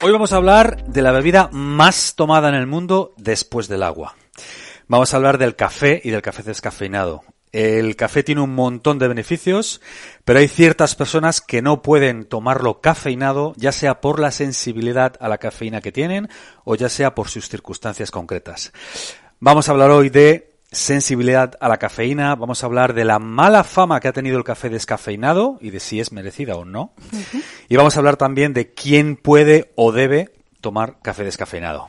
Hoy vamos a hablar de la bebida más tomada en el mundo después del agua. Vamos a hablar del café y del café descafeinado. El café tiene un montón de beneficios, pero hay ciertas personas que no pueden tomarlo cafeinado, ya sea por la sensibilidad a la cafeína que tienen o ya sea por sus circunstancias concretas. Vamos a hablar hoy de sensibilidad a la cafeína, vamos a hablar de la mala fama que ha tenido el café descafeinado y de si es merecida o no. Y vamos a hablar también de quién puede o debe tomar café descafeinado.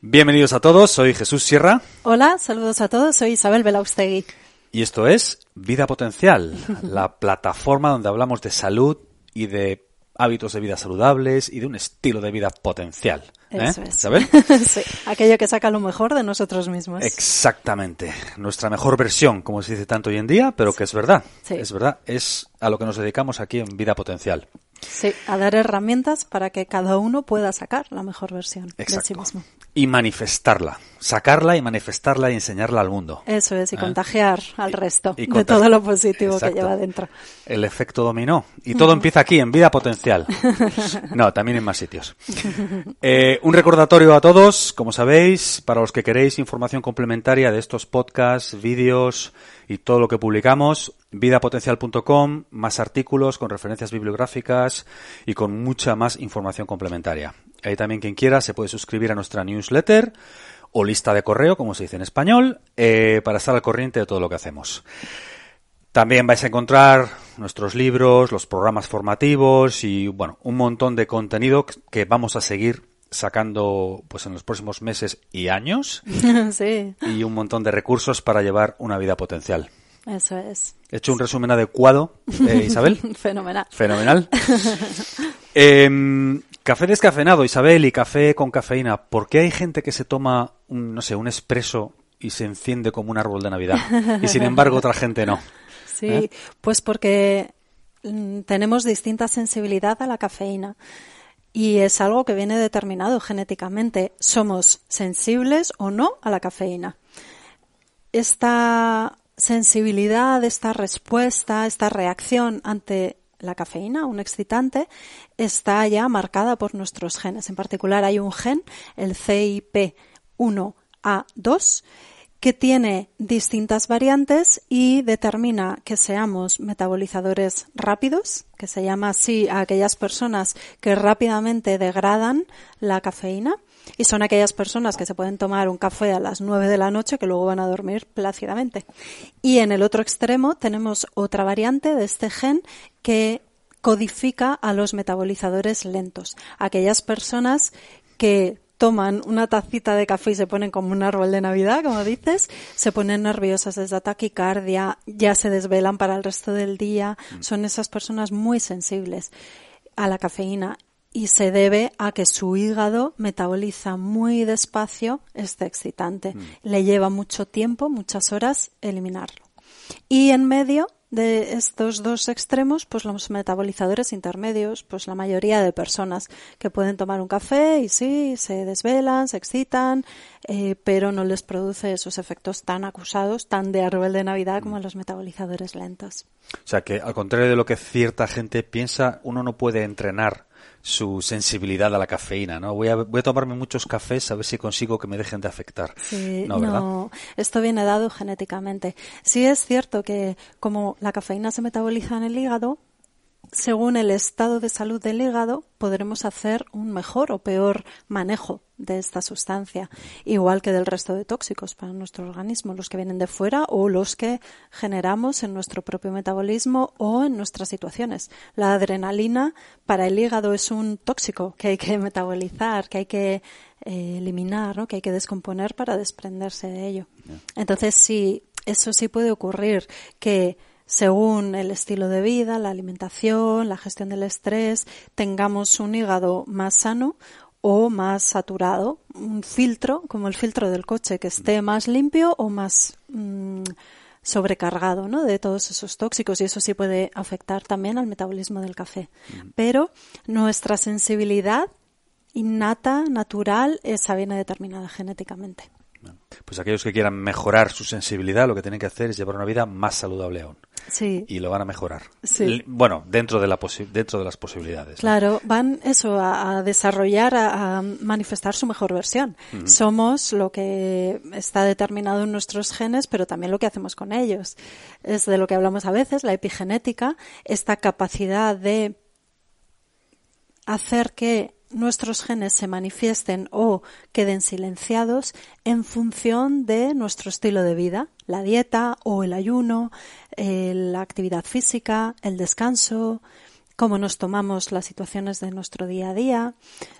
Bienvenidos a todos, soy Jesús Sierra. Hola, saludos a todos, soy Isabel Belaustegui. Y esto es Vida Potencial, la plataforma donde hablamos de salud y de hábitos de vida saludables y de un estilo de vida potencial. ¿Eh? Eso es. ¿Sabes? sí, aquello que saca lo mejor de nosotros mismos. Exactamente. Nuestra mejor versión, como se dice tanto hoy en día, pero que es verdad. Sí. Es verdad. Es a lo que nos dedicamos aquí en Vida Potencial. Sí, a dar herramientas para que cada uno pueda sacar la mejor versión de sí mismo. Y manifestarla. Sacarla y manifestarla y enseñarla al mundo. Eso es, y ¿Eh? contagiar al resto y de contagi- todo lo positivo Exacto. que lleva dentro. El efecto dominó. Y todo empieza aquí, en Vida Potencial. No, también en más sitios. Eh, un recordatorio a todos, como sabéis, para los que queréis información complementaria de estos podcasts, vídeos y todo lo que publicamos, vidapotencial.com, más artículos con referencias bibliográficas y con mucha más información complementaria. Ahí también quien quiera se puede suscribir a nuestra newsletter o lista de correo, como se dice en español, eh, para estar al corriente de todo lo que hacemos. También vais a encontrar nuestros libros, los programas formativos y bueno, un montón de contenido que vamos a seguir sacando pues en los próximos meses y años sí, y un montón de recursos para llevar una vida potencial. eso es. He hecho un resumen adecuado, eh, Isabel. Fenomenal. Fenomenal. Em, café descafeinado, Isabel, y café con cafeína. ¿Por qué hay gente que se toma, un, no sé, un espresso y se enciende como un árbol de Navidad? Y sin embargo otra gente no. Sí, ¿Eh? pues porque mm, tenemos distinta sensibilidad a la cafeína. Y es algo que viene determinado genéticamente. Somos sensibles o no a la cafeína. Esta sensibilidad, esta respuesta, esta reacción ante la cafeína, un excitante, está ya marcada por nuestros genes. En particular hay un gen, el CIP1A2, que tiene distintas variantes y determina que seamos metabolizadores rápidos, que se llama así a aquellas personas que rápidamente degradan la cafeína, y son aquellas personas que se pueden tomar un café a las 9 de la noche que luego van a dormir plácidamente. Y en el otro extremo tenemos otra variante de este gen que codifica a los metabolizadores lentos, aquellas personas que toman una tacita de café y se ponen como un árbol de Navidad, como dices, se ponen nerviosas, les da taquicardia, ya se desvelan para el resto del día, son esas personas muy sensibles a la cafeína y se debe a que su hígado metaboliza muy despacio este excitante. Le lleva mucho tiempo, muchas horas eliminarlo. Y en medio de estos dos extremos, pues los metabolizadores intermedios, pues la mayoría de personas que pueden tomar un café y sí, se desvelan, se excitan, eh, pero no les produce esos efectos tan acusados, tan de árbol de Navidad como los metabolizadores lentos. O sea que, al contrario de lo que cierta gente piensa, uno no puede entrenar su sensibilidad a la cafeína, ¿no? Voy a, voy a tomarme muchos cafés a ver si consigo que me dejen de afectar. Sí, no, esto viene dado genéticamente. Sí es cierto que como la cafeína se metaboliza en el hígado, según el estado de salud del hígado, podremos hacer un mejor o peor manejo de esta sustancia, igual que del resto de tóxicos para nuestro organismo, los que vienen de fuera o los que generamos en nuestro propio metabolismo o en nuestras situaciones. La adrenalina para el hígado es un tóxico que hay que metabolizar, que hay que eh, eliminar, que hay que descomponer para desprenderse de ello. Entonces, sí, eso sí puede ocurrir, que según el estilo de vida, la alimentación, la gestión del estrés, tengamos un hígado más sano o más saturado, un filtro, como el filtro del coche, que esté más limpio o más mm, sobrecargado ¿no? de todos esos tóxicos y eso sí puede afectar también al metabolismo del café. Pero nuestra sensibilidad innata, natural, esa viene determinada genéticamente. Pues aquellos que quieran mejorar su sensibilidad, lo que tienen que hacer es llevar una vida más saludable aún. Sí. Y lo van a mejorar. Sí. Bueno, dentro de, la dentro de las posibilidades. Claro, van eso a, desarrollar, a, manifestar su mejor versión. Somos lo que está determinado en nuestros genes, pero también lo que hacemos con ellos. Es de lo que hablamos a veces, la epigenética, esta capacidad de hacer que nuestros genes se manifiesten o queden silenciados en función de nuestro estilo de vida, la dieta o el ayuno, eh, la actividad física, el descanso, cómo nos tomamos las situaciones de nuestro día a día,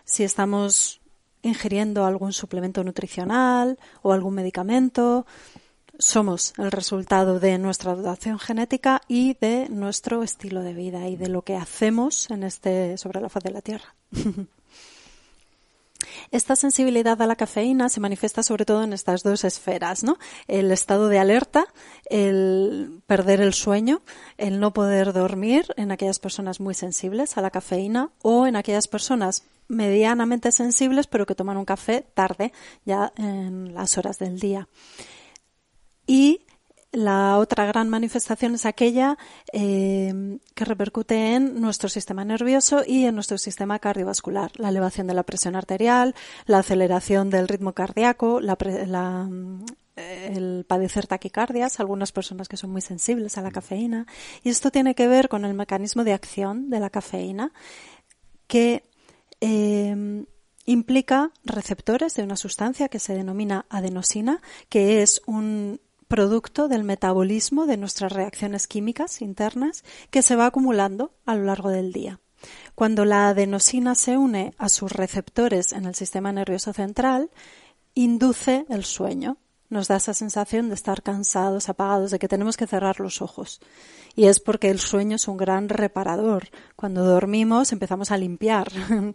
si estamos ingiriendo algún suplemento nutricional o algún medicamento, somos el resultado de nuestra dotación genética y de nuestro estilo de vida y de lo que hacemos en este sobre la faz de la Tierra. Esta sensibilidad a la cafeína se manifiesta sobre todo en estas dos esferas, ¿no? El estado de alerta, el perder el sueño, el no poder dormir en aquellas personas muy sensibles a la cafeína o en aquellas personas medianamente sensibles pero que toman un café tarde, ya en las horas del día. Y la otra gran manifestación es aquella eh, que repercute en nuestro sistema nervioso y en nuestro sistema cardiovascular. La elevación de la presión arterial, la aceleración del ritmo cardíaco, el padecer taquicardias, algunas personas que son muy sensibles a la cafeína. Y esto tiene que ver con el mecanismo de acción de la cafeína que eh, implica receptores de una sustancia que se denomina adenosina, que es un producto del metabolismo de nuestras reacciones químicas internas que se va acumulando a lo largo del día. Cuando la adenosina se une a sus receptores en el sistema nervioso central, induce el sueño. Nos da esa sensación de estar cansados, apagados, de que tenemos que cerrar los ojos. Y es porque el sueño es un gran reparador. Cuando dormimos empezamos a limpiar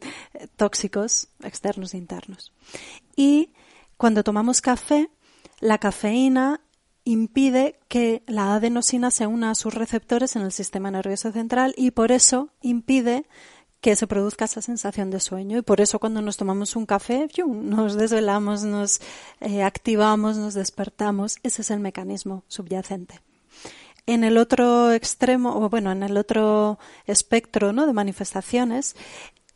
tóxicos externos e internos. Y cuando tomamos café, la cafeína impide que la adenosina se una a sus receptores en el sistema nervioso central y por eso impide que se produzca esa sensación de sueño. Y por eso cuando nos tomamos un café, nos desvelamos, nos eh, activamos, nos despertamos. Ese es el mecanismo subyacente. En el otro extremo, o bueno, en el otro espectro ¿no? de manifestaciones,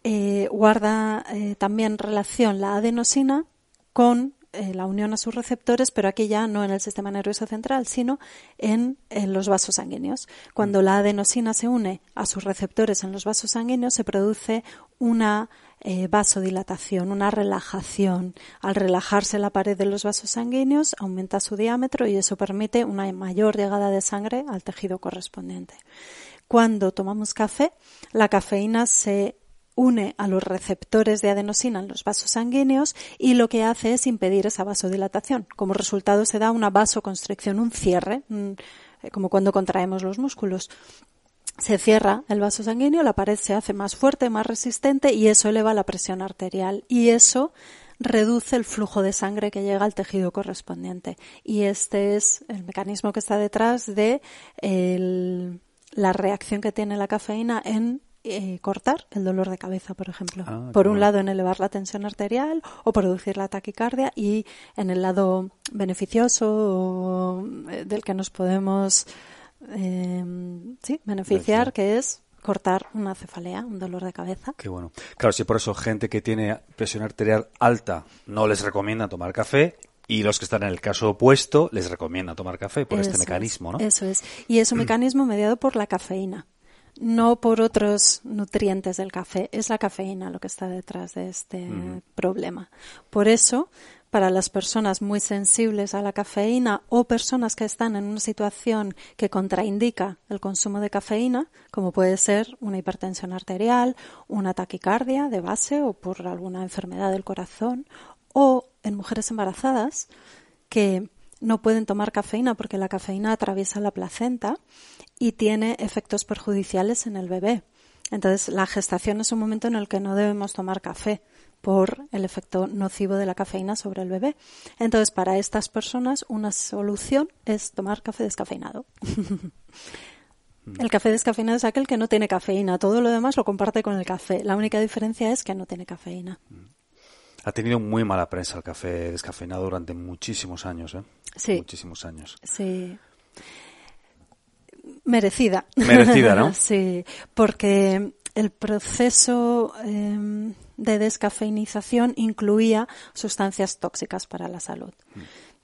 eh, guarda eh, también relación la adenosina con eh, la unión a sus receptores, pero aquí ya no en el sistema nervioso central, sino en, los vasos sanguíneos. Cuando la adenosina se une a sus receptores en los vasos sanguíneos, se produce una eh, vasodilatación, una relajación. Al relajarse la pared de los vasos sanguíneos, aumenta su diámetro y eso permite una mayor llegada de sangre al tejido correspondiente. Cuando tomamos café, la cafeína se une a los receptores de adenosina en los vasos sanguíneos y lo que hace es impedir esa vasodilatación. Como resultado se da una vasoconstricción, un cierre, eh, como cuando contraemos los músculos. Se cierra el vaso sanguíneo, la pared se hace más fuerte, más resistente y eso eleva la presión arterial y eso reduce el flujo de sangre que llega al tejido correspondiente. Y este es el mecanismo que está detrás de la reacción que tiene la cafeína en eh, cortar el dolor de cabeza, por ejemplo. Ah, por un lado, en elevar la tensión arterial o producir la taquicardia y en el lado beneficioso eh, del que nos podemos eh, sí, beneficiar, que es cortar una cefalea, un dolor de cabeza. Qué bueno. Claro, si por eso gente que tiene presión arterial alta no les recomienda tomar café y los que están en el caso opuesto les recomienda tomar café por este mecanismo, ¿no? Eso es. Y es un mecanismo mediado por la cafeína, no por otros nutrientes del café. Es la cafeína lo que está detrás de este problema. Por eso, para las personas muy sensibles a la cafeína o personas que están en una situación que contraindica el consumo de cafeína, como puede ser una hipertensión arterial, una taquicardia de base o por alguna enfermedad del corazón, o en mujeres embarazadas que no pueden tomar cafeína porque la cafeína atraviesa la placenta y tiene efectos perjudiciales en el bebé. Entonces, la gestación es un momento en el que no debemos tomar café por el efecto nocivo de la cafeína sobre el bebé. Entonces, para estas personas, una solución es tomar café descafeinado. el café descafeinado es aquel que no tiene cafeína. Todo lo demás lo comparte con el café. La única diferencia es que no tiene cafeína. Ha tenido muy mala prensa el café descafeinado durante muchísimos años, ¿eh? Sí. Muchísimos años. Sí. Merecida. Merecida, ¿no? sí, porque el proceso em, de descafeinización incluía sustancias tóxicas para la salud.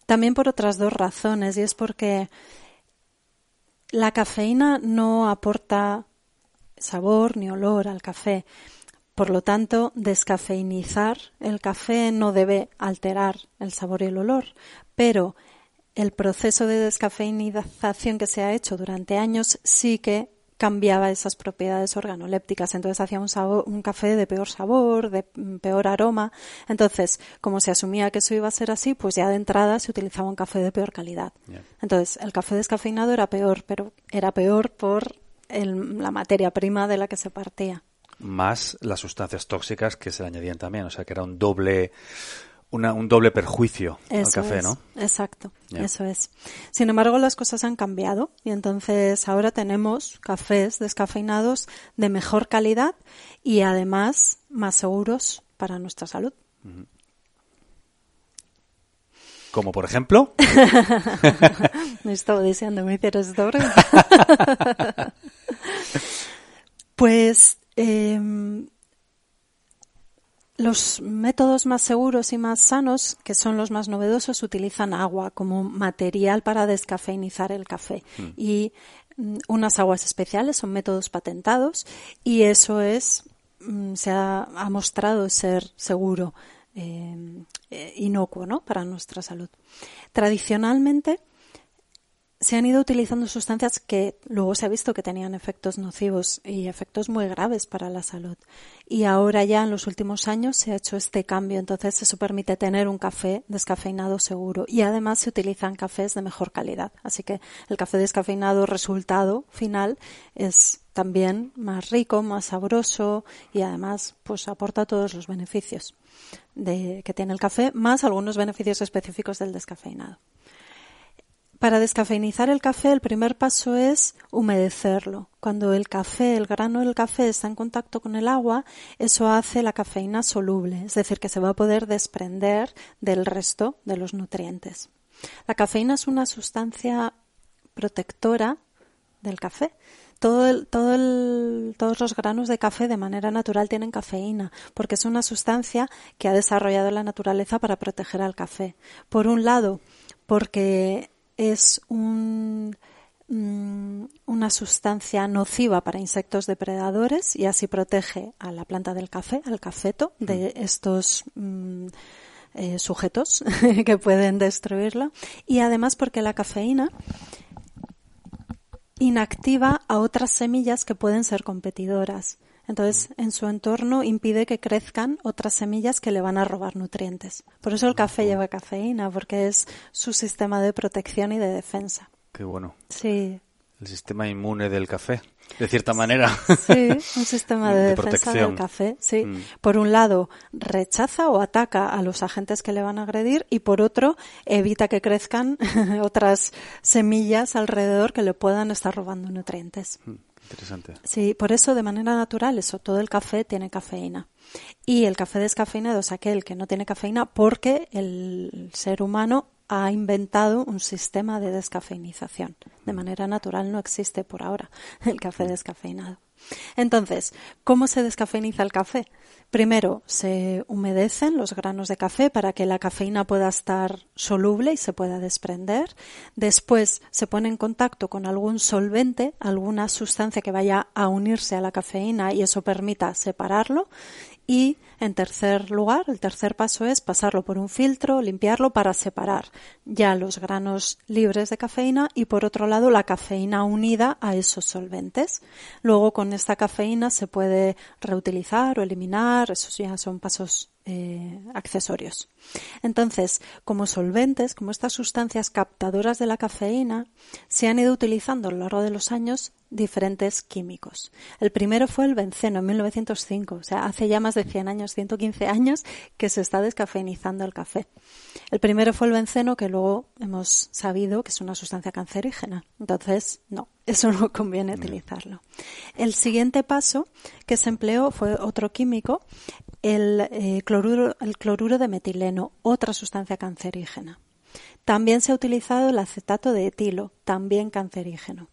También por otras dos razones, y es porque la cafeína no aporta sabor ni olor al café. Por lo tanto, descafeinizar el café no debe alterar el sabor y el olor, pero el proceso de descafeinización que se ha hecho durante años sí que cambiaba esas propiedades organolépticas. Entonces hacía un, sabor, un café de peor sabor, de peor aroma. Entonces, como se asumía que eso iba a ser así, pues ya de entrada se utilizaba un café de peor calidad. Entonces, el café descafeinado era peor, pero era peor por la materia prima de la que se partía. Más las sustancias tóxicas que se le añadían también. O sea, que era un doble un doble perjuicio al café, ¿no? Exacto, eso es. Sin embargo, las cosas han cambiado y entonces ahora tenemos cafés descafeinados de mejor calidad y además más seguros para nuestra salud. Como por ejemplo. Me estaba diciendo, me hicieras esta pues eh, los métodos más seguros y más sanos, que son los más novedosos, utilizan agua como material para descafeinizar el café. Mm. Y mm, unas aguas especiales son métodos patentados y eso es, mm, se ha, mostrado ser seguro, eh, eh, inocuo, ¿no? Para nuestra salud. Tradicionalmente, se han ido utilizando sustancias que luego se ha visto que tenían efectos nocivos y efectos muy graves para la salud. Y ahora ya en los últimos años se ha hecho este cambio, entonces eso permite tener un café descafeinado seguro y además se utilizan cafés de mejor calidad. Así que el café descafeinado resultado final es también más rico, más sabroso y además pues aporta todos los beneficios de, que tiene el café, más algunos beneficios específicos del descafeinado. Para descafeinizar el café, el primer paso es humedecerlo. Cuando el café, el grano del café está en contacto con el agua, eso hace la cafeína soluble, es decir, que se va a poder desprender del resto de los nutrientes. La cafeína es una sustancia protectora del café. Todo todos los granos de café de manera natural tienen cafeína, porque es una sustancia que ha desarrollado la naturaleza para proteger al café. Por un lado, porque es mm, una sustancia nociva para insectos depredadores y así protege a la planta del café, al cafeto, de estos mm, eh, sujetos que pueden destruirlo. Y además porque la cafeína inactiva a otras semillas que pueden ser competidoras. Entonces, en su entorno impide que crezcan otras semillas que le van a robar nutrientes. Por eso el café lleva cafeína, porque es su sistema de protección y de defensa. Qué bueno. Sí. el sistema inmune del café, de cierta manera. Sí, un sistema de, defensa del café, sí. Mm. Por un lado, rechaza o ataca a los agentes que le van a agredir y por otro, evita que crezcan otras semillas alrededor que le puedan estar robando nutrientes. Mm, interesante. Sí, por eso de manera natural eso, todo el café tiene cafeína. Y el café descafeinado es aquel que no tiene cafeína porque el ser humano ha inventado un sistema de descafeinización. De manera natural no existe por ahora el café descafeinado. Entonces, ¿cómo se descafeiniza el café? Primero, se humedecen los granos de café para que la cafeína pueda estar soluble y se pueda desprender. Después, se pone en contacto con algún solvente, alguna sustancia que vaya a unirse a la cafeína y eso permita separarlo. Y en tercer lugar, el tercer paso es pasarlo por un filtro, limpiarlo para separar ya los granos libres de cafeína y por otro lado la cafeína unida a esos solventes. Luego con esta cafeína se puede reutilizar o eliminar, esos ya son pasos eh, accesorios. Entonces, como solventes, como estas sustancias captadoras de la cafeína, se han ido utilizando a lo largo de los años diferentes químicos. El primero fue el benceno en 1905, o sea, hace ya más de 100 años, 115 años, que se está descafeinizando el café. El primero fue el benceno, que luego hemos sabido que es una sustancia cancerígena. Entonces, no, eso no conviene utilizarlo. El siguiente paso que se empleó fue otro químico, el, eh, cloruro, el cloruro de metileno, otra sustancia cancerígena. También se ha utilizado el acetato de etilo, también cancerígeno.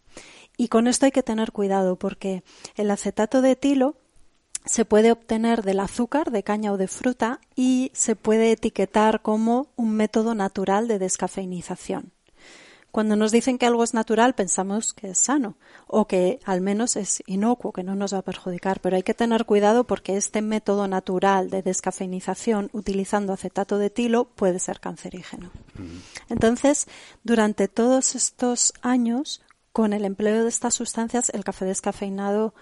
Y con esto hay que tener cuidado porque el acetato de etilo se puede obtener del azúcar de caña o de fruta y se puede etiquetar como un método natural de descafeinización. Cuando nos dicen que algo es natural, pensamos que es sano o que al menos es inocuo, que no nos va a perjudicar. Pero hay que tener cuidado porque este método natural de descafeinización utilizando acetato de etilo puede ser cancerígeno. Entonces, durante todos estos años, con el empleo de estas sustancias, el café descafeinado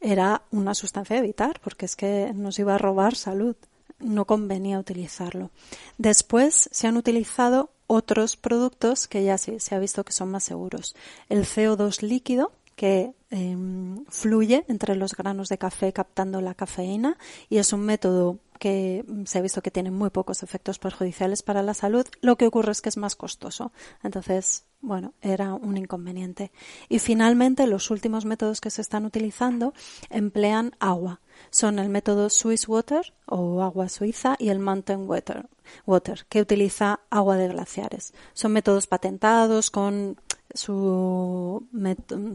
era una sustancia a evitar porque es que nos iba a robar salud. No convenía utilizarlo. Después se han utilizado otros productos que ya sí se ha visto que son más seguros. El CO2 líquido, que em, fluye entre los granos de café captando la cafeína y es un método que se ha visto que tiene muy pocos efectos perjudiciales para la salud. Lo que ocurre es que es más costoso. Entonces, bueno, era un inconveniente. Y finalmente, los últimos métodos que se están utilizando emplean agua. Son el método Swiss Water o agua suiza y el Mountain Water, water que utiliza agua de glaciares. Son métodos patentados con su,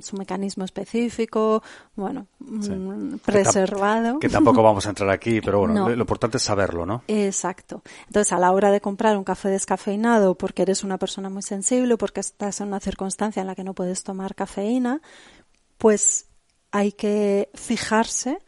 su mecanismo específico, bueno, mm, preservado. Que, tampoco vamos a entrar aquí, pero bueno, lo, importante es saberlo, ¿no? Exacto. Entonces, a la hora de comprar un café descafeinado porque eres una persona muy sensible, porque estás en una circunstancia en la que no puedes tomar cafeína, pues hay que fijarse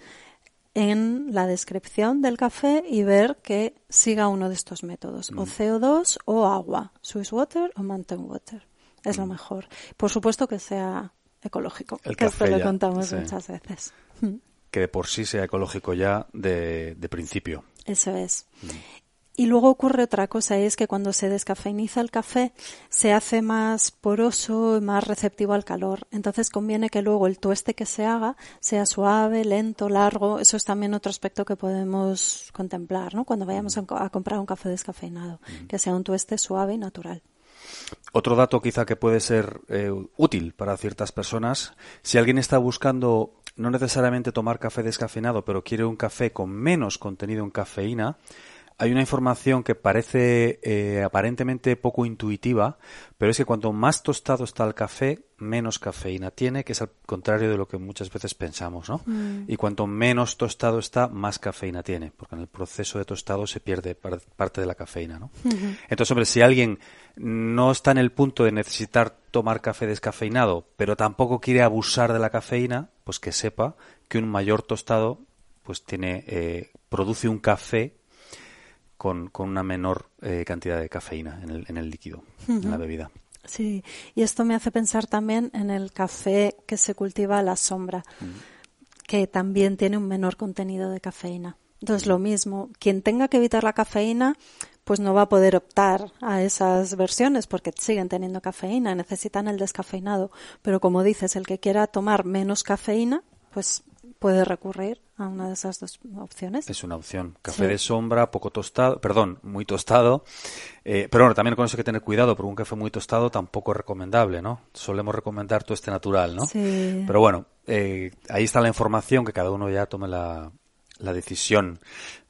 en la descripción del café y ver que siga uno de estos métodos, o mm. CO2 o agua, Swiss Water o Mountain Water es lo mejor. Por supuesto que sea ecológico, El que esto lo contamos muchas veces. Que de por sí sea ecológico ya de, principio. Eso es. Mm. Y luego ocurre otra cosa, es que cuando se descafeiniza el café se hace más poroso más receptivo al calor. Entonces conviene que luego el tueste que se haga sea suave, lento, largo. Eso es también otro aspecto que podemos contemplar, ¿no? Cuando vayamos mm. a, comprar un café descafeinado, mm. que sea un tueste suave y natural. Otro dato quizá que puede ser eh, útil para ciertas personas, si alguien está buscando no necesariamente tomar café descafeinado, pero quiere un café con menos contenido en cafeína, hay una información que parece eh, aparentemente poco intuitiva, pero es que cuanto más tostado está el café, menos cafeína tiene, que es al contrario de lo que muchas veces pensamos, ¿no? Mm. Y cuanto menos tostado está, más cafeína tiene, porque en el proceso de tostado se pierde parte de la cafeína, ¿no? Entonces, hombre, si alguien no está en el punto de necesitar tomar café descafeinado, pero tampoco quiere abusar de la cafeína, pues que sepa que un mayor tostado pues tiene eh, produce un café con, con una menor eh, cantidad de cafeína en el, en el líquido, en la bebida. Sí, y esto me hace pensar también en el café que se cultiva a la sombra, que también tiene un menor contenido de cafeína. Entonces, lo mismo, quien tenga que evitar la cafeína, pues no va a poder optar a esas versiones porque siguen teniendo cafeína, necesitan el descafeinado. Pero como dices, el que quiera tomar menos cafeína, pues puede recurrir a una de esas dos opciones. Es una opción. Café de sombra, poco tostado, perdón, muy tostado. Eh, pero bueno, también con eso hay que tener cuidado, porque un café muy tostado tampoco es recomendable, ¿no? Solemos recomendar todo este natural, ¿no? Sí. Pero bueno, eh, ahí está la información, que cada uno ya tome la, la decisión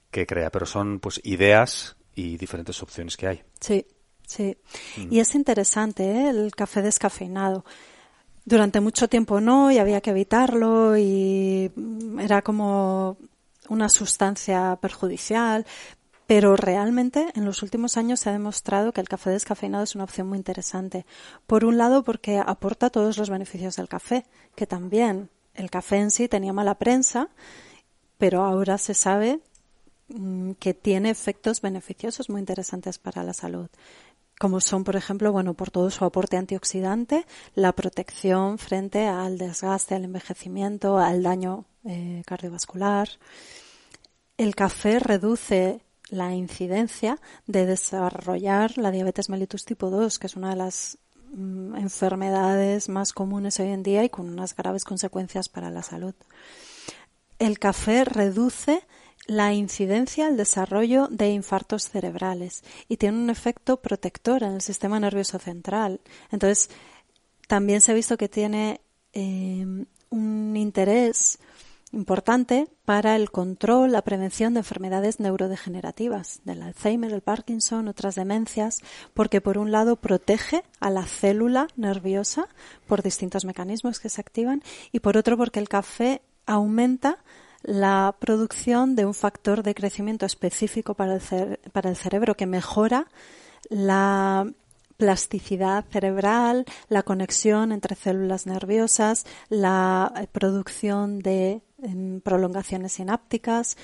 que crea. Pero son pues ideas y diferentes opciones que hay. Sí, sí. Mm. Y es interesante ¿eh? el café descafeinado durante mucho tiempo no y había que evitarlo y era como una sustancia perjudicial, pero realmente en los últimos años se ha demostrado que el café descafeinado es una opción muy interesante. Por un lado porque aporta todos los beneficios del café, que también el café en sí tenía mala prensa, pero ahora se sabe mm, que tiene efectos beneficiosos muy interesantes para la salud como son, por ejemplo, bueno, por todo su aporte antioxidante, la protección frente al desgaste, al envejecimiento, al daño eh, cardiovascular. El café reduce la incidencia de desarrollar la diabetes mellitus tipo 2, que es una de las mm, enfermedades más comunes hoy en día y con unas graves consecuencias para la salud. El café reduce la incidencia al desarrollo de infartos cerebrales y tiene un efecto protector en el sistema nervioso central. Entonces, también se ha visto que tiene eh, un interés importante para el control, la prevención de enfermedades neurodegenerativas, del Alzheimer, el Parkinson, otras demencias, porque por un lado protege a la célula nerviosa por distintos mecanismos que se activan y por otro porque el café aumenta la producción de un factor de crecimiento específico para el, para el cerebro que mejora la plasticidad cerebral, la conexión entre células nerviosas, la producción de em, prolongaciones sinápticas.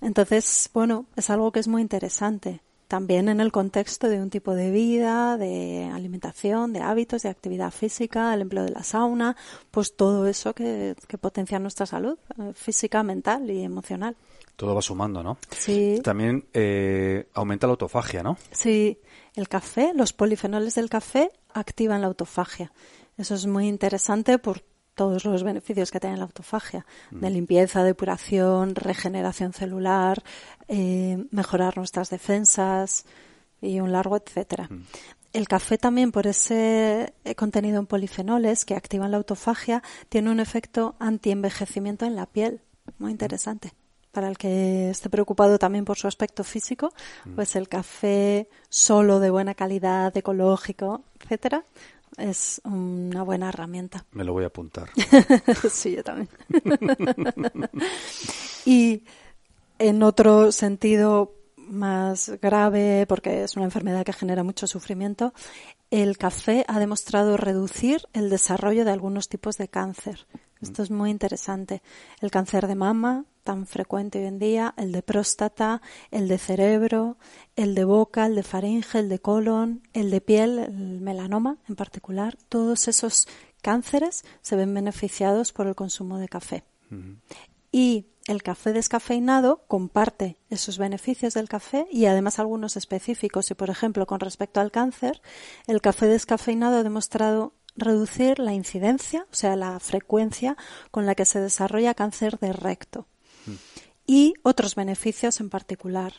Entonces, bueno, es algo que es muy interesante también en el contexto de un tipo de vida, de alimentación, de hábitos, de actividad física, el empleo de la sauna, pues todo eso que, potencia nuestra salud eh, física, mental y emocional. Todo va sumando, ¿no? Sí. También eh, aumenta la autofagia, ¿no? Sí, el café, los polifenoles del café activan la autofagia. Eso es muy interesante por todos los beneficios que tiene la autofagia, de mm. limpieza, depuración, regeneración celular, eh, mejorar nuestras defensas y un largo etcétera. Mm. El café también, por ese eh, contenido en polifenoles que activan la autofagia, tiene un efecto antienvejecimiento en la piel, muy mm. interesante. Para el que esté preocupado también por su aspecto físico, pues el café solo de buena calidad, ecológico, etcétera, es una buena herramienta. Me lo voy a apuntar. sí, yo también. y en otro sentido más grave, porque es una enfermedad que genera mucho sufrimiento, el café ha demostrado reducir el desarrollo de algunos tipos de cáncer. Esto es muy interesante. El cáncer de mama, tan frecuente hoy en día, el de próstata, el de cerebro, el de boca, el de faringe, el de colon, el de piel, el melanoma en particular, todos esos cánceres se ven beneficiados por el consumo de café. Y el café descafeinado comparte esos beneficios del café y además algunos específicos. Y, por ejemplo, con respecto al cáncer, el café descafeinado ha demostrado reducir la incidencia, o sea, la frecuencia con la que se desarrolla cáncer de recto y otros beneficios en particular.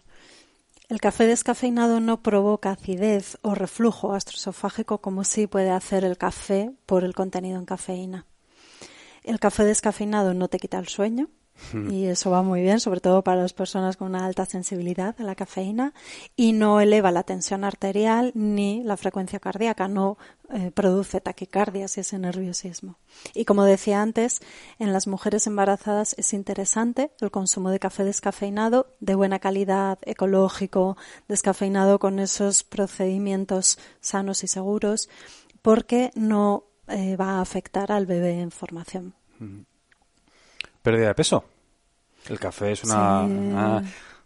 El café descafeinado no provoca acidez o reflujo gastroesofágico como sí puede hacer el café por el contenido en cafeína. El café descafeinado no te quita el sueño, y eso va muy bien, sobre todo para las personas con una alta sensibilidad a la cafeína y no eleva la tensión arterial ni la frecuencia cardíaca, no eh, produce taquicardias y ese nerviosismo. Y como decía antes, en las mujeres embarazadas es interesante el consumo de café descafeinado de buena calidad, ecológico, descafeinado con esos procedimientos sanos y seguros, porque no eh, va a afectar al bebé en formación pérdida de peso. El café es una,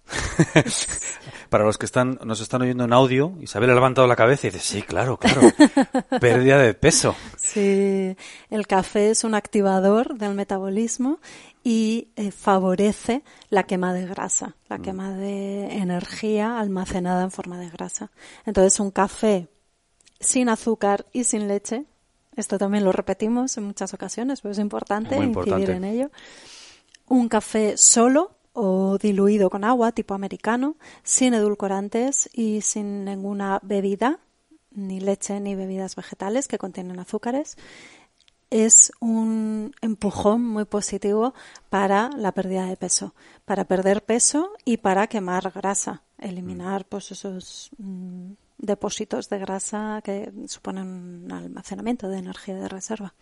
Para los que están, nos están oyendo en audio, Isabel ha levantado la cabeza y dice, sí, claro, claro, pérdida de peso. Sí, el café es un activador del metabolismo y eh, favorece la quema de grasa, la mm. quema de energía almacenada en forma de grasa. Entonces, un café sin azúcar y sin leche, esto también lo repetimos en muchas ocasiones, pero es importante incidir en ello. Un café solo o diluido con agua, tipo americano, sin edulcorantes y sin ninguna bebida, ni leche ni bebidas vegetales que contienen azúcares, es un empujón muy positivo para la pérdida de peso, para perder peso y para quemar grasa, eliminar pues esos mm, depósitos de grasa que suponen un almacenamiento de energía de reserva.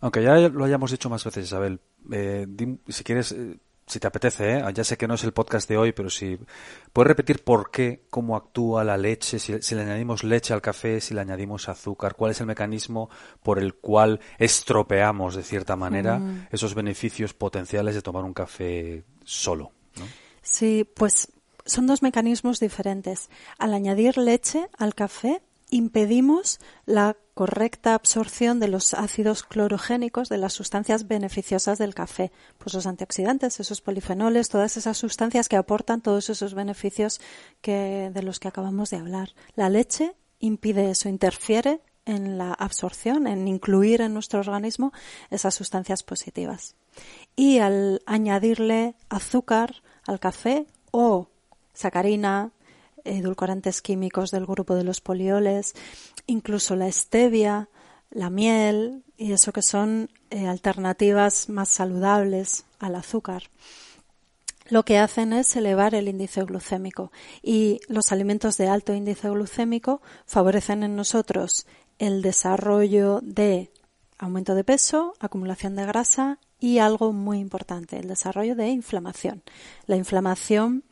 Aunque ya lo hayamos dicho más veces, Isabel, eh, si quieres eh, si te apetece, ¿eh? ya sé que no es el podcast de hoy, pero si puedes repetir por qué, cómo actúa la leche, si, le añadimos leche al café, si le añadimos azúcar, cuál es el mecanismo por el cual estropeamos de cierta manera mm. esos beneficios potenciales de tomar un café solo. Sí, pues son dos mecanismos diferentes. Al añadir leche al café, impedimos la correcta absorción de los ácidos clorogénicos de las sustancias beneficiosas del café, pues los antioxidantes, esos polifenoles, todas esas sustancias que aportan todos esos beneficios que, de los que acabamos de hablar. La leche impide eso, interfiere en la absorción, en incluir en nuestro organismo esas sustancias positivas. Y al añadirle azúcar al café o sacarina, edulcorantes químicos del grupo de los polioles, incluso la stevia, la miel y eso que son eh, alternativas más saludables al azúcar. Lo que hacen es elevar el índice glucémico y los alimentos de alto índice glucémico favorecen en nosotros el desarrollo de aumento de peso, acumulación de grasa y algo muy importante, el desarrollo de inflamación. La inflamación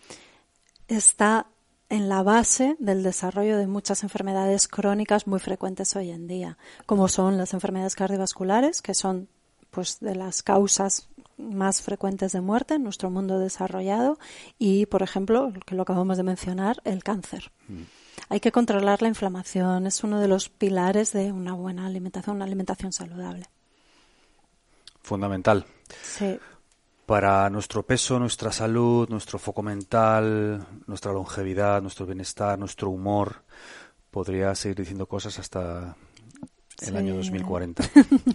está en la base del desarrollo de muchas enfermedades crónicas muy frecuentes hoy en día, como son las enfermedades cardiovasculares, que son pues de las causas más frecuentes de muerte en nuestro mundo desarrollado y, por ejemplo, que lo acabamos de mencionar, el cáncer. Mm. Hay que controlar la inflamación, es uno de los pilares de una buena alimentación, una alimentación saludable. Fundamental. Sí para nuestro peso, nuestra salud, nuestro foco mental, nuestra longevidad, nuestro bienestar, nuestro humor. Podría seguir diciendo cosas hasta el año 2040.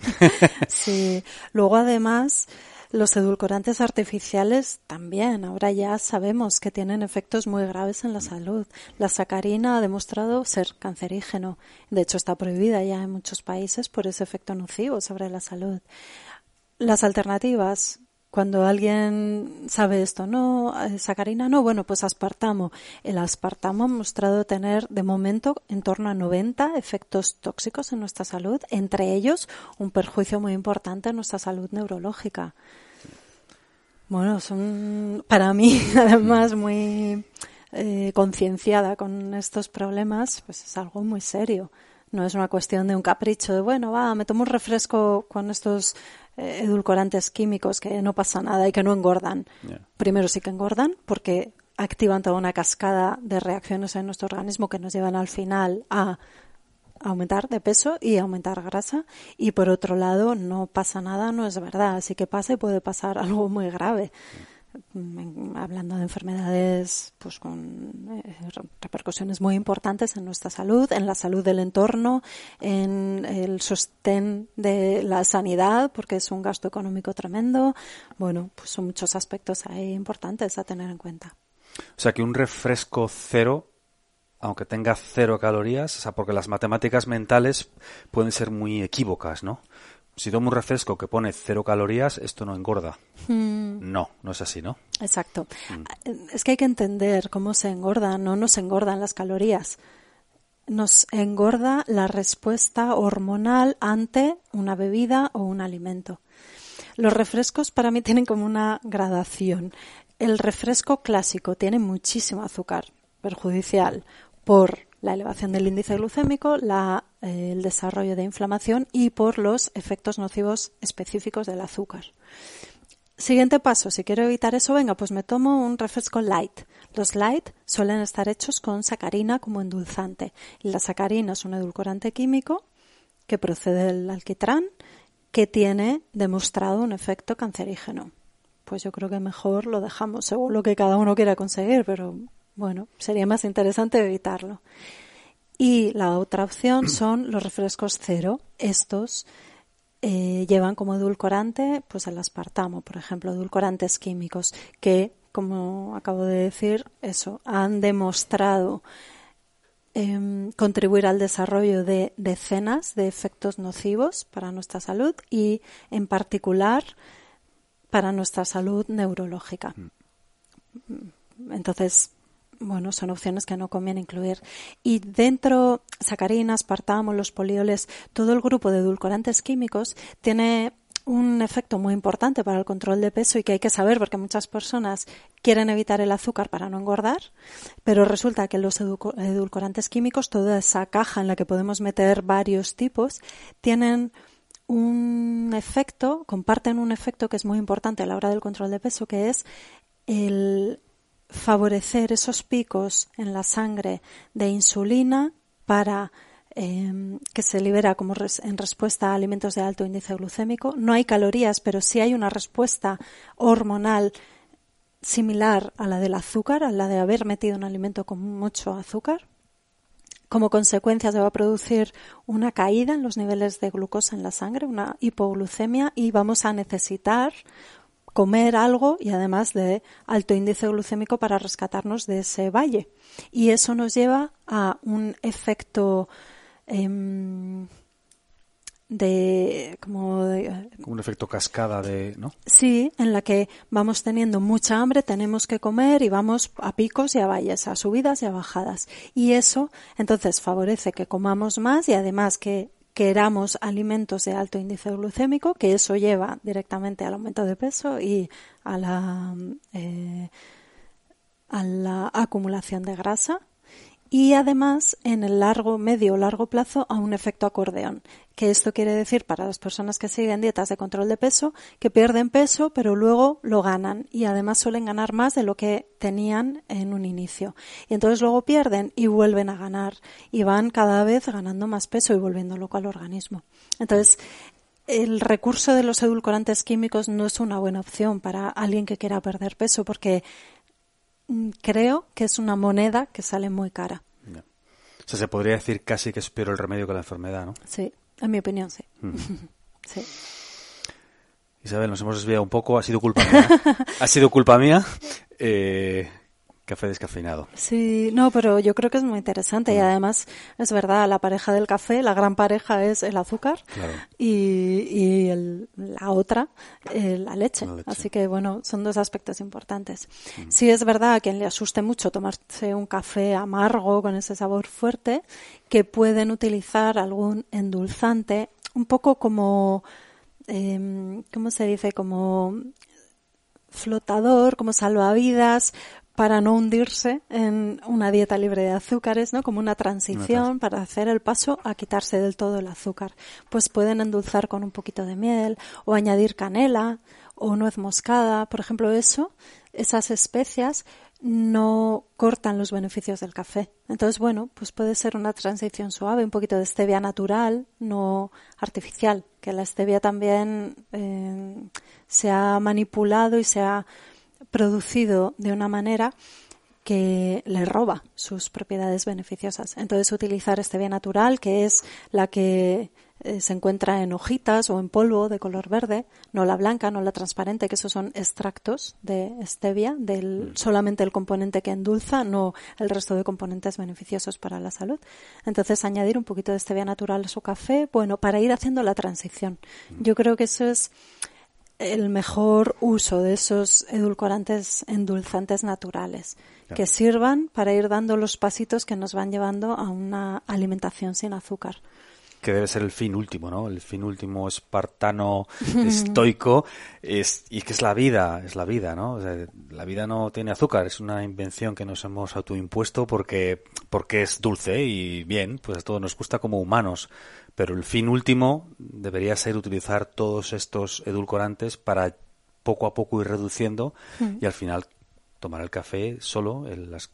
sí. Luego, además, los edulcorantes artificiales también. Ahora ya sabemos que tienen efectos muy graves en la salud. La sacarina ha demostrado ser cancerígeno. De hecho, está prohibida ya en muchos países por ese efecto nocivo sobre la salud. Las alternativas, cuando alguien sabe esto, no, eh, sacarina, no, bueno, pues aspartamo. El aspartamo ha mostrado tener de momento en torno a 90 efectos tóxicos en nuestra salud, entre ellos un perjuicio muy importante en nuestra salud neurológica. Bueno, son para mí además muy eh, concienciada con estos problemas, pues es algo muy serio. No es una cuestión de un capricho de, bueno, va, me tomo un refresco con estos edulcorantes químicos que no pasa nada y que no engordan. Primero sí que engordan porque activan toda una cascada de reacciones en nuestro organismo que nos llevan al final a aumentar de peso y aumentar grasa y por otro lado no pasa nada, no es verdad, así que pasa y puede pasar algo muy grave. Hablando de enfermedades pues con eh, repercusiones muy importantes en nuestra salud, en la salud del entorno, en el sostén de la sanidad, porque es un gasto económico tremendo. Bueno, pues son muchos aspectos ahí importantes a tener en cuenta. O sea que un refresco cero aunque tenga cero calorías, o sea, porque las matemáticas mentales pueden ser muy equívocas, ¿no? Si tomo un refresco que pone cero calorías, esto no engorda. Hmm. No, no es así, ¿no? Exacto. Hmm. Es que hay que entender cómo se engorda, no nos engordan las calorías. Nos engorda la respuesta hormonal ante una bebida o un alimento. Los refrescos para mí tienen como una gradación. El refresco clásico tiene muchísimo azúcar, perjudicial, por la elevación del índice glucémico, eh, el desarrollo de inflamación y por los efectos nocivos específicos del azúcar. Siguiente paso, si quiero evitar eso, venga, pues me tomo un refresco light. Los light suelen estar hechos con sacarina como endulzante. la sacarina es un edulcorante químico que procede del alquitrán que tiene demostrado un efecto cancerígeno. Pues yo creo que mejor lo dejamos según lo que cada uno quiera conseguir, pero bueno, sería más interesante evitarlo. Y la otra opción son los refrescos cero. Estos eh, llevan como edulcorante pues el aspartamo, por ejemplo, edulcorantes químicos que, como acabo de decir, eso, han demostrado em, contribuir al desarrollo de decenas de efectos nocivos para nuestra salud y, en particular, para nuestra salud neurológica. Mm. Entonces, bueno, son opciones que no conviene incluir. Y dentro, sacarina, aspartamo, los polioles, todo el grupo de edulcorantes químicos tiene un efecto muy importante para el control de peso y que hay que saber porque muchas personas quieren evitar el azúcar para no engordar, pero resulta que los edulcorantes químicos, toda esa caja en la que podemos meter varios tipos, tienen un efecto, comparten un efecto que es muy importante a la hora del control de peso, que es el favorecer esos picos en la sangre de insulina para em, que se libera como en respuesta a alimentos de alto índice glucémico. No hay calorías, pero sí hay una respuesta hormonal similar a la del azúcar, a la de haber metido un alimento con mucho azúcar. Como consecuencia se va a producir una caída en los niveles de glucosa en la sangre, una hipoglucemia y vamos a necesitar comer algo y además de alto índice glucémico para rescatarnos de ese valle. Y eso nos lleva a un efecto em, de como un efecto cascada de no sí en la que vamos teniendo mucha hambre tenemos que comer y vamos a picos y a valles a subidas y a bajadas y eso entonces favorece que comamos más y además que queramos alimentos de alto índice glucémico, que eso lleva directamente al aumento de peso y a la, eh, a la acumulación de grasa y además en el largo, medio o largo plazo a un efecto acordeón, que esto quiere decir para las personas que siguen dietas de control de peso que pierden peso pero luego lo ganan y además suelen ganar más de lo que tenían en un inicio. Y entonces luego pierden y vuelven a ganar y van cada vez ganando más peso y volviendo loco al organismo. Entonces, el recurso de los edulcorantes químicos no es una buena opción para alguien que quiera perder peso porque creo que es una moneda que sale muy cara. O sea, se podría decir casi que es peor el remedio que la enfermedad, ¿no? Sí, en mi opinión, sí. sí. Isabel, nos hemos desviado un poco, ha sido culpa mía. ha sido culpa mía. Eh, café descafeinado. Sí, no, pero yo creo que es muy interesante y mm. además es verdad, la pareja del café, la gran pareja es el azúcar y, la otra, eh, la, leche. Así que bueno, son dos aspectos importantes. Mm. Sí es verdad a quien le asuste mucho tomarse un café amargo con ese sabor fuerte, que pueden utilizar algún endulzante, un poco como, eh, ¿cómo se dice? Como flotador, como salvavidas, para no hundirse en una dieta libre de azúcares, ¿no? Como una transición para hacer el paso a quitarse del todo el azúcar. Pues pueden endulzar con un poquito de miel o añadir canela o nuez moscada, por ejemplo, eso, esas especias no cortan los beneficios del café. Entonces, bueno, pues puede ser una transición suave, un poquito de stevia natural, no artificial, que la stevia también eh, se ha manipulado y se ha producido de una manera que le roba sus propiedades beneficiosas. Entonces utilizar stevia natural, que es la que eh, se encuentra en hojitas o en polvo de color verde, no la blanca, no la transparente, que esos son extractos de stevia, del mm. solamente el componente que endulza, no el resto de componentes beneficiosos para la salud. Entonces añadir un poquito de stevia natural a su café, bueno, para ir haciendo la transición. Mm. Yo creo que eso es el mejor uso de esos edulcorantes endulzantes naturales que sirvan para ir dando los pasitos que nos van llevando a una alimentación sin azúcar que debe ser el fin último, ¿no? El fin último espartano, estoico, es, y que es la vida, es la vida, ¿no? la vida no tiene azúcar, es una invención que nos hemos autoimpuesto porque, porque es dulce y bien, pues a todos nos gusta como humanos. Pero el fin último debería ser utilizar todos estos edulcorantes para poco a poco ir reduciendo Mm. y al final tomar el café solo, el, las-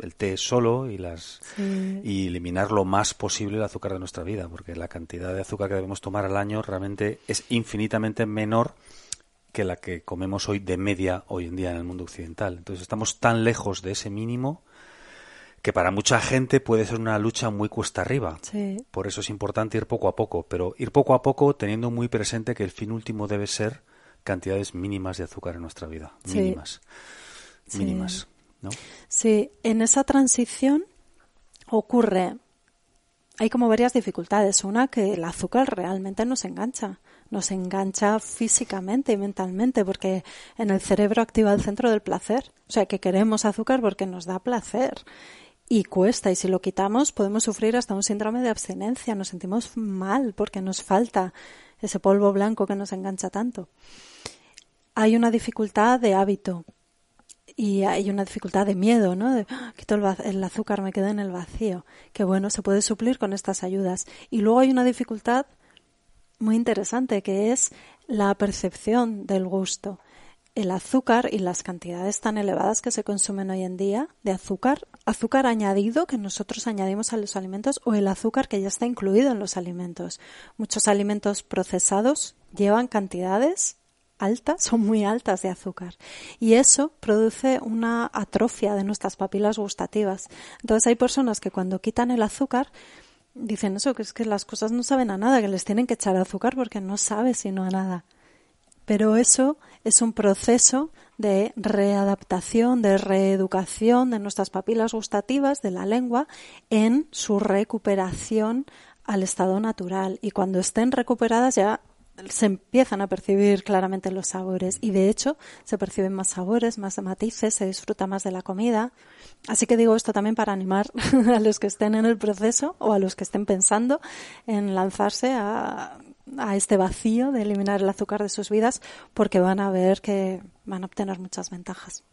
el té solo y las Sí. y eliminar lo más posible el azúcar de nuestra vida, porque la cantidad de azúcar que debemos tomar al año realmente es infinitamente menor que la que comemos hoy de media hoy en día en el mundo occidental. Entonces estamos tan lejos de ese mínimo que para mucha gente puede ser una lucha muy cuesta arriba. Sí. Por eso es importante ir poco a poco, pero ir poco a poco teniendo muy presente que el fin último debe ser cantidades mínimas de azúcar en nuestra vida. Mínimas. Sí. Mínimas. Sí, en esa transición ocurre, hay como varias dificultades. Una, que el azúcar realmente nos engancha, nos engancha físicamente y mentalmente, porque en el cerebro activa el centro del placer. O sea, que queremos azúcar porque nos da placer. Y cuesta, y si lo quitamos podemos sufrir hasta un síndrome de abstinencia, nos sentimos mal porque nos falta ese polvo blanco que nos engancha tanto. Hay una dificultad de hábito, y hay una dificultad de miedo, ¿no? De, "Ah, quito el, el azúcar, me quedo en el vacío. Que bueno, se puede suplir con estas ayudas. Y luego hay una dificultad muy interesante que es la percepción del gusto. El azúcar y las cantidades tan elevadas que se consumen hoy en día de azúcar, azúcar añadido que nosotros añadimos a los alimentos o el azúcar que ya está incluido en los alimentos. Muchos alimentos procesados llevan cantidades altas, son muy altas de azúcar. Y eso produce una atrofia de nuestras papilas gustativas. Entonces hay personas que cuando quitan el azúcar dicen eso, que es que las cosas no saben a nada, que les tienen que echar azúcar porque no sabe sino a nada. Pero eso es un proceso de readaptación, de reeducación de nuestras papilas gustativas de la lengua en su recuperación al estado natural. Y cuando estén recuperadas ya se empiezan a percibir claramente los sabores y de hecho se perciben más sabores, más matices, se disfruta más de la comida. Así que digo esto también para animar a los que estén en el proceso o a los que estén pensando en lanzarse a, a este vacío de eliminar el azúcar de sus vidas porque van a ver que van a obtener muchas ventajas.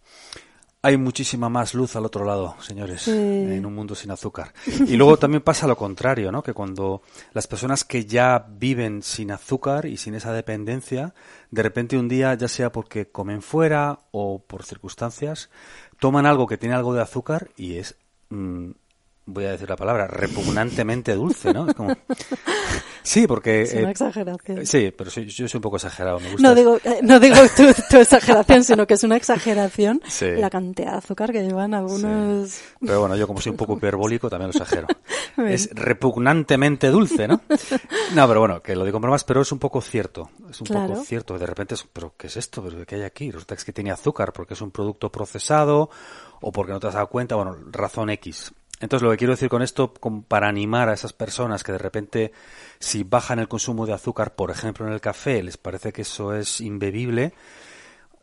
Hay muchísima más luz al otro lado, señores, Sí. en un mundo sin azúcar. Y luego también pasa lo contrario, ¿no? Que cuando las personas que ya viven sin azúcar y sin esa dependencia, de repente un día, ya sea porque comen fuera o por circunstancias, toman algo que tiene algo de azúcar y es, mm, voy a decir la palabra, repugnantemente dulce, ¿no? Es como... Sí, porque... Es una eh, exageración. Sí, pero soy- yo soy un poco exagerado, me gusta. No digo, eh, no digo tu, tu exageración, sino que es una exageración Sí. la cantidad de azúcar que llevan algunos. Pero bueno, yo como soy un poco hiperbólico también lo exagero. Es repugnantemente dulce, ¿no? No, pero bueno, que lo digo en bromas, pero es un poco cierto. Es un Claro. poco cierto. De repente, es, ¿pero qué es esto? ¿Pero qué hay aquí? Resulta que es que tiene azúcar porque es un producto procesado o porque no te has dado cuenta. Bueno, razón X. Entonces, lo que quiero decir con esto, para animar a esas personas que de repente, si bajan el consumo de azúcar, por ejemplo, en el café, les parece que eso es imbebible,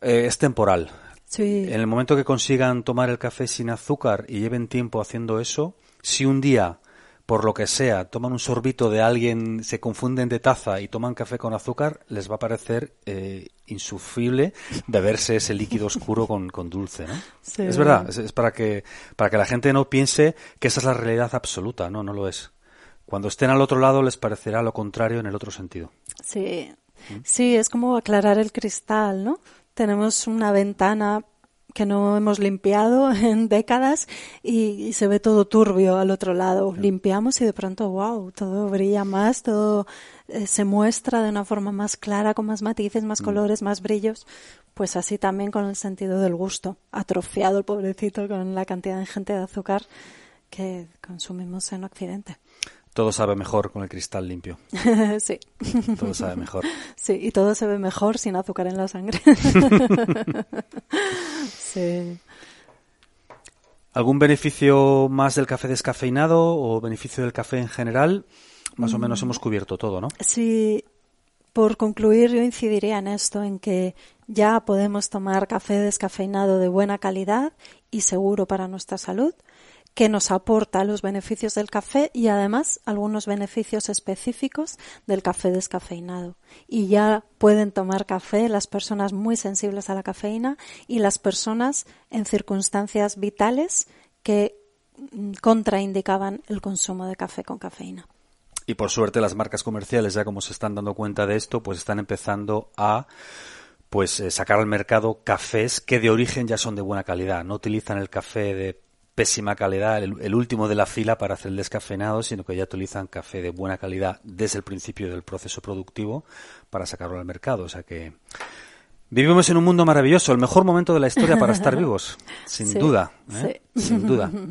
eh, es temporal. Sí. En el momento que consigan tomar el café sin azúcar y lleven tiempo haciendo eso, si un día, por lo que sea, toman un sorbito de alguien, se confunden de taza y toman café con azúcar, les va a parecer eh, insufrible beberse ese líquido oscuro con, con dulce, ¿no? Sí. Es verdad, es, es para que para que la gente no piense que esa es la realidad absoluta, no, no lo es. Cuando estén al otro lado les parecerá lo contrario en el otro sentido. Sí, sí, es como aclarar el cristal, ¿no? Tenemos una ventana que no hemos limpiado en décadas y, y se ve todo turbio al otro lado. Limpiamos y de pronto, wow, todo brilla más, todo eh, se muestra de una forma más clara, con más matices, más colores, más brillos. Pues así también con el sentido del gusto, atrofiado el pobrecito con la cantidad ingente de azúcar que consumimos en Occidente. Todo sabe mejor con el cristal limpio. sí. Todo sabe mejor. Sí, y todo se ve mejor sin azúcar en la sangre. sí. ¿Algún beneficio más del café descafeinado o beneficio del café en general? Más o menos hemos cubierto todo, ¿no? Sí, por concluir, yo incidiría en esto, en que ya podemos tomar café descafeinado de buena calidad y seguro para nuestra salud, que nos aporta los beneficios del café y además algunos beneficios específicos del café descafeinado. Y ya pueden tomar café las personas muy sensibles a la cafeína y las personas en circunstancias vitales que mm, contraindicaban el consumo de café con cafeína. Y por suerte las marcas comerciales, ya como se están dando cuenta de esto, pues están empezando a pues eh, sacar al mercado cafés que de origen ya son de buena calidad. No utilizan el café de pésima calidad, el, último de la fila para hacer el descafeinado, sino que ya utilizan café de buena calidad desde el principio del proceso productivo para sacarlo al mercado. O sea que vivimos en un mundo maravilloso, el mejor momento de la historia para estar vivos, sin duda, ¿eh? sin duda.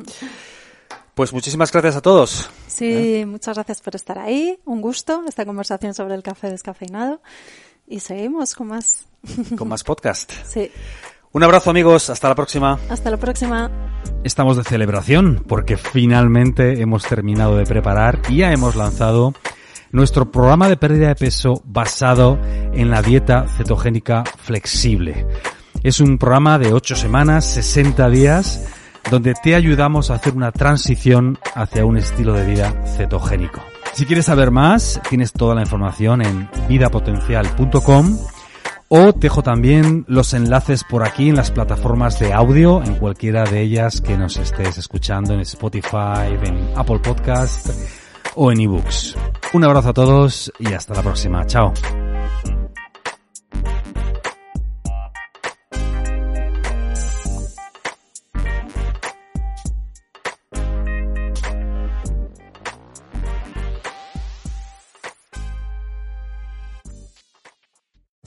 Pues muchísimas gracias a todos. Sí, ¿eh? muchas gracias por estar ahí. Un gusto esta conversación sobre el café descafeinado. Y seguimos con más. Con más podcast. Sí. Un abrazo amigos, hasta la próxima. Hasta la próxima. Estamos de celebración porque finalmente hemos terminado de preparar y ya hemos lanzado nuestro programa de pérdida de peso basado en la dieta cetogénica flexible. Es un programa de 8 semanas, 60 días, donde te ayudamos a hacer una transición hacia un estilo de vida cetogénico. Si quieres saber más, tienes toda la información en vidapotencial.com o dejo también los enlaces por aquí en las plataformas de audio, en cualquiera de ellas que nos estés escuchando en Spotify, en Apple Podcast o en eBooks. Un abrazo a todos y hasta la próxima. Chao.